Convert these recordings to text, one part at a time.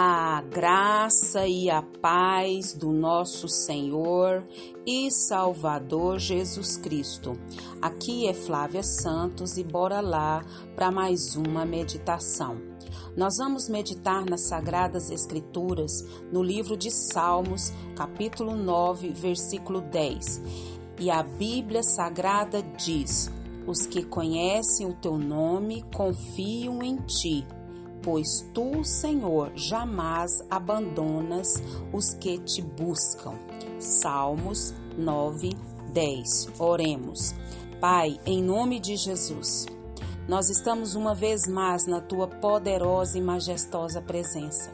A graça e a paz do nosso Senhor e Salvador Jesus Cristo. Aqui é Flávia Santos e bora lá para mais uma meditação. Nós vamos meditar nas Sagradas Escrituras no livro de Salmos, capítulo 9, versículo 10. E a Bíblia Sagrada diz: Os que conhecem o teu nome confiam em ti pois tu, Senhor, jamais abandonas os que te buscam. Salmos 9, 10. Oremos. Pai, em nome de Jesus, nós estamos uma vez mais na tua poderosa e majestosa presença.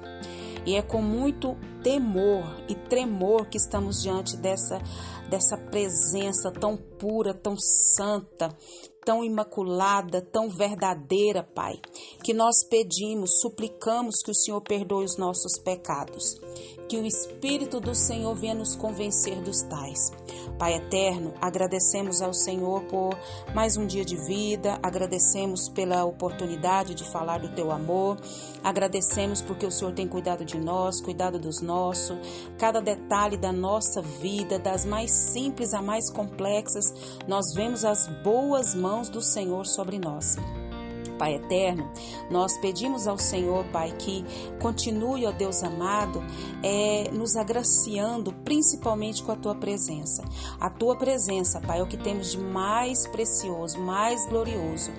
E é com muito temor e tremor que estamos diante dessa, dessa presença tão pura, tão santa, tão imaculada, tão verdadeira, Pai, que nós pedimos, suplicamos que o Senhor perdoe os nossos pecados, que o Espírito do Senhor venha nos convencer dos tais. Pai eterno, agradecemos ao Senhor por mais um dia de vida, agradecemos pela oportunidade de falar do teu amor, agradecemos porque o Senhor tem cuidado de nós, cuidado dos nossos, cada detalhe da nossa vida, das mais simples a mais complexas, nós vemos as boas mãos do Senhor sobre nós. Pai eterno, nós pedimos ao Senhor, Pai, que continue, ó Deus amado, é, nos agraciando, principalmente com a tua presença. A tua presença, Pai, é o que temos de mais precioso, mais glorioso.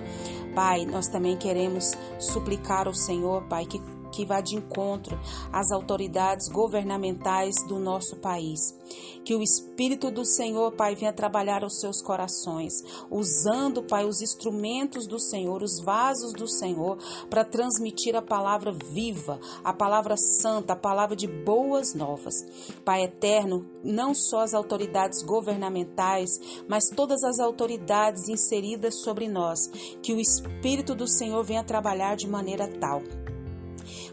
Pai, nós também queremos suplicar ao Senhor, Pai, que que vá de encontro às autoridades governamentais do nosso país. Que o Espírito do Senhor, Pai, venha trabalhar os seus corações, usando, Pai, os instrumentos do Senhor, os vasos do Senhor, para transmitir a palavra viva, a palavra santa, a palavra de boas novas. Pai eterno, não só as autoridades governamentais, mas todas as autoridades inseridas sobre nós, que o Espírito do Senhor venha trabalhar de maneira tal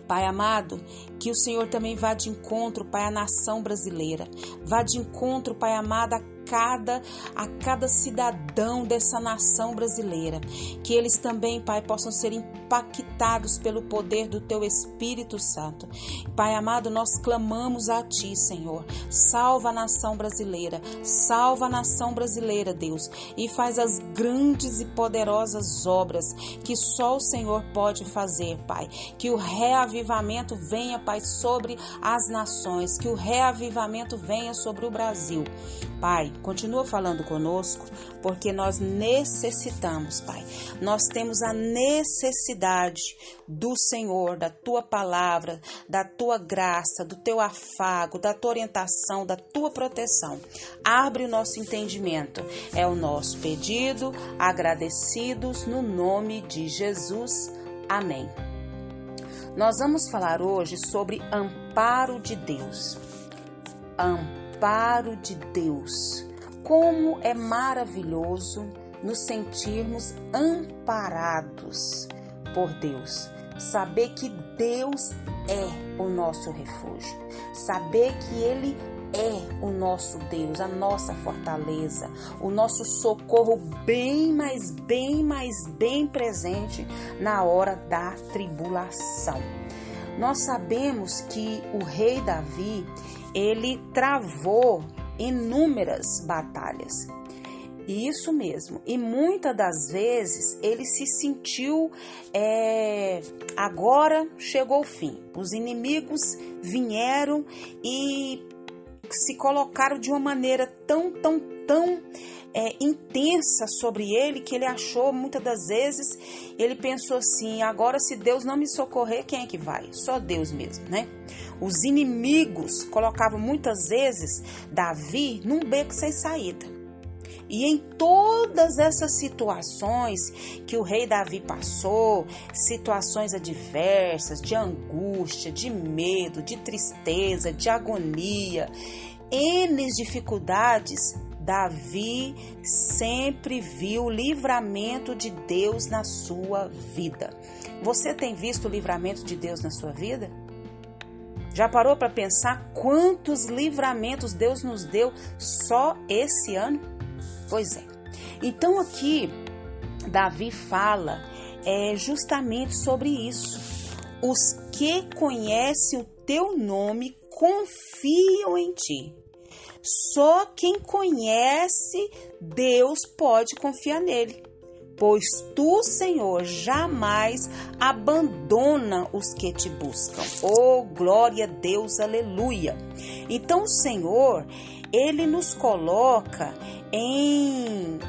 Pai amado, que o Senhor também vá de encontro, Pai, à nação brasileira. Vá de encontro, Pai amado, a cada a cada cidadão dessa nação brasileira, que eles também, Pai, possam ser impactados pelo poder do teu Espírito Santo. Pai amado, nós clamamos a ti, Senhor. Salva a nação brasileira, salva a nação brasileira, Deus, e faz as grandes e poderosas obras que só o Senhor pode fazer, Pai. Que o reavivamento venha, Pai, sobre as nações, que o reavivamento venha sobre o Brasil. Pai, continua falando conosco, porque nós necessitamos, Pai. Nós temos a necessidade do Senhor, da tua palavra, da tua graça, do teu afago, da tua orientação, da tua proteção. Abre o nosso entendimento. É o nosso pedido, agradecidos no nome de Jesus. Amém. Nós vamos falar hoje sobre amparo de Deus. Amparo de Deus. Como é maravilhoso nos sentirmos amparados por Deus. Saber que Deus é o nosso refúgio. Saber que Ele é o nosso Deus, a nossa fortaleza, o nosso socorro bem mais, bem mais, bem presente na hora da tribulação. Nós sabemos que o rei Davi, ele travou inúmeras batalhas. Isso mesmo. E muitas das vezes ele se sentiu é, agora chegou o fim. Os inimigos vieram e se colocaram de uma maneira tão, tão, tão é, intensa sobre ele que ele achou muitas das vezes, ele pensou assim: agora se Deus não me socorrer, quem é que vai? Só Deus mesmo, né? Os inimigos colocavam muitas vezes Davi num beco sem saída. E em todas essas situações que o rei Davi passou, situações adversas, de angústia, de medo, de tristeza, de agonia, N dificuldades, Davi sempre viu o livramento de Deus na sua vida. Você tem visto o livramento de Deus na sua vida? Já parou para pensar quantos livramentos Deus nos deu só esse ano? Pois é. Então aqui Davi fala é, justamente sobre isso. os que conhecem o teu nome confiam em ti. Só quem conhece Deus pode confiar nele, pois tu, Senhor, jamais abandona os que te buscam. Oh, glória a Deus, aleluia. Então, o Senhor, ele nos coloca em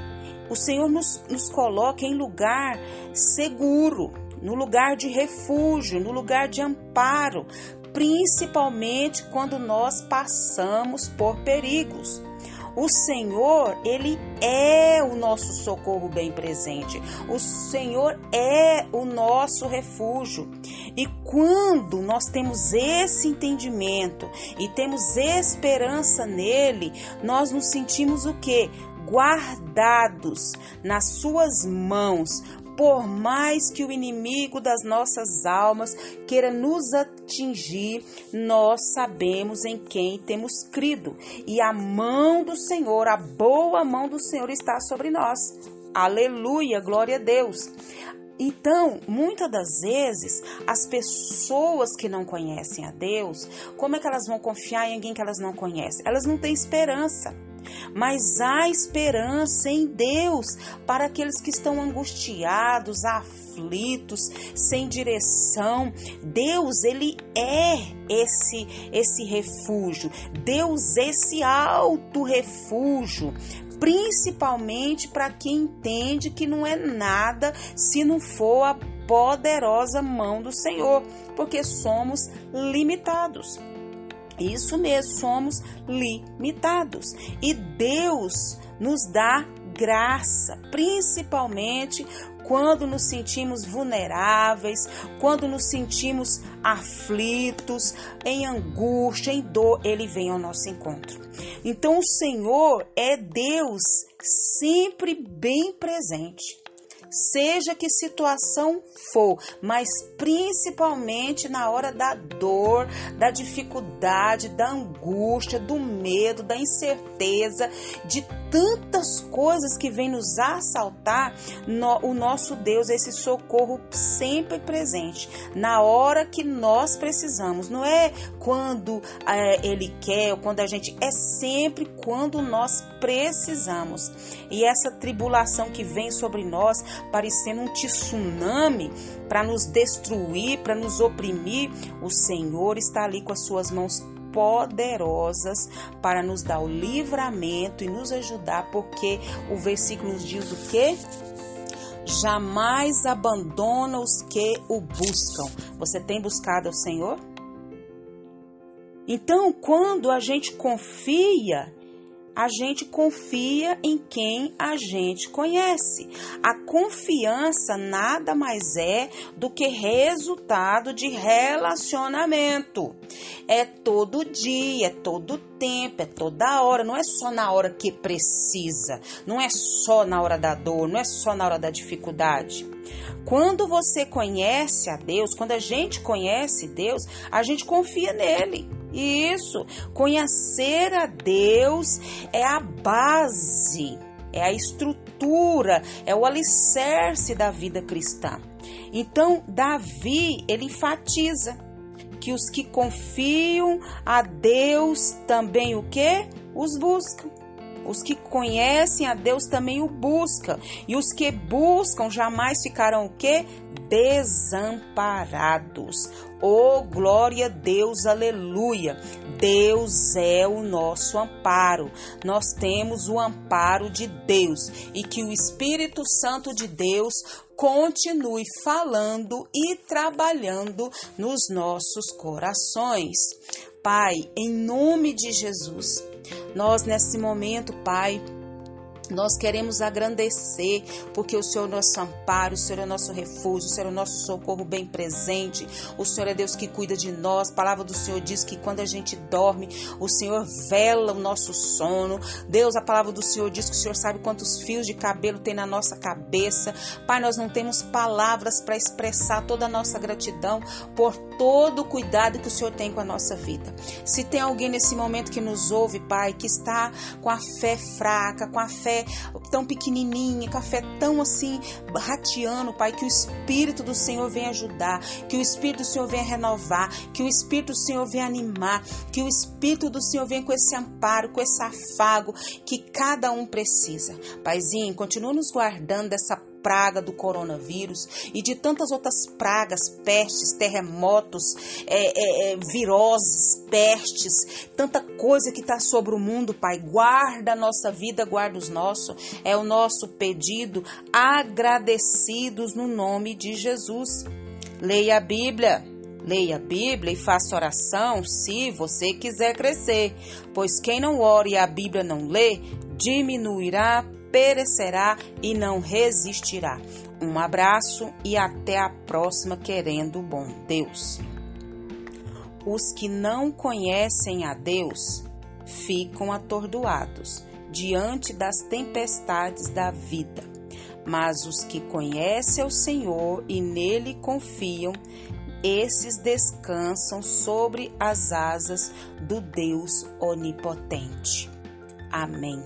o Senhor nos, nos coloca em lugar seguro, no lugar de refúgio, no lugar de amparo, principalmente quando nós passamos por perigos. O Senhor, ele é o nosso socorro bem presente. O Senhor é o nosso refúgio. E quando nós temos esse entendimento e temos esperança nele, nós nos sentimos o quê? Guardados nas suas mãos, por mais que o inimigo das nossas almas queira nos atingir, nós sabemos em quem temos crido. E a mão do Senhor, a boa mão do Senhor está sobre nós. Aleluia, glória a Deus. Então, muitas das vezes, as pessoas que não conhecem a Deus, como é que elas vão confiar em alguém que elas não conhecem? Elas não têm esperança. Mas há esperança em Deus para aqueles que estão angustiados, aflitos, sem direção. Deus, ele é esse esse refúgio. Deus esse alto refúgio principalmente para quem entende que não é nada se não for a poderosa mão do Senhor, porque somos limitados. Isso mesmo, somos limitados. E Deus nos dá graça, principalmente quando nos sentimos vulneráveis, quando nos sentimos aflitos, em angústia, em dor, ele vem ao nosso encontro. Então o Senhor é Deus sempre bem presente seja que situação for, mas principalmente na hora da dor, da dificuldade, da angústia, do medo, da incerteza, de tantas coisas que vêm nos assaltar, no, o nosso Deus é esse socorro sempre presente, na hora que nós precisamos. Não é quando é, Ele quer ou quando a gente. É sempre quando nós precisamos. E essa tribulação que vem sobre nós, parecendo um tsunami para nos destruir, para nos oprimir, o Senhor está ali com as suas mãos poderosas para nos dar o livramento e nos ajudar, porque o versículo nos diz o que? Jamais abandona os que o buscam. Você tem buscado ao Senhor? Então, quando a gente confia a gente confia em quem a gente conhece. A confiança nada mais é do que resultado de relacionamento. É todo dia, é todo tempo, é toda hora, não é só na hora que precisa, não é só na hora da dor, não é só na hora da dificuldade. Quando você conhece a Deus, quando a gente conhece Deus, a gente confia nele. Isso, conhecer a Deus é a base, é a estrutura, é o alicerce da vida cristã. Então, Davi, ele enfatiza que os que confiam a Deus também o que? Os buscam. Os que conhecem a Deus também o buscam. E os que buscam jamais ficarão o quê? Desamparados. Oh, glória a Deus, aleluia. Deus é o nosso amparo. Nós temos o amparo de Deus e que o Espírito Santo de Deus continue falando e trabalhando nos nossos corações. Pai, em nome de Jesus, nós, nesse momento, Pai, nós queremos agradecer, porque o Senhor é nosso amparo, o Senhor é nosso refúgio, o Senhor é nosso socorro bem presente. O Senhor é Deus que cuida de nós. A palavra do Senhor diz que quando a gente dorme, o Senhor vela o nosso sono. Deus, a palavra do Senhor diz que o Senhor sabe quantos fios de cabelo tem na nossa cabeça. Pai, nós não temos palavras para expressar toda a nossa gratidão por todo o cuidado que o Senhor tem com a nossa vida. Se tem alguém nesse momento que nos ouve, Pai, que está com a fé fraca, com a fé fé tão pequenininha, com a fé tão assim, rateando, Pai, que o Espírito do Senhor venha ajudar, que o Espírito do Senhor venha renovar, que o Espírito do Senhor venha animar, que o Espírito do Senhor venha com esse amparo, com esse afago que cada um precisa. Paizinho, continua nos guardando dessa praga do coronavírus e de tantas outras pragas, pestes, terremotos, é, é, é viroses, pestes, tanta coisa que está sobre o mundo, Pai. Guarda a nossa vida, guarda os nossos. É o nosso pedido, agradecidos no nome de Jesus. Leia a Bíblia. Leia a Bíblia e faça oração se você quiser crescer, pois quem não ora e a Bíblia não lê, diminuirá perecerá e não resistirá. Um abraço e até a próxima, querendo o bom Deus. Os que não conhecem a Deus ficam atordoados diante das tempestades da vida. Mas os que conhecem o Senhor e nele confiam, esses descansam sobre as asas do Deus onipotente. Amém.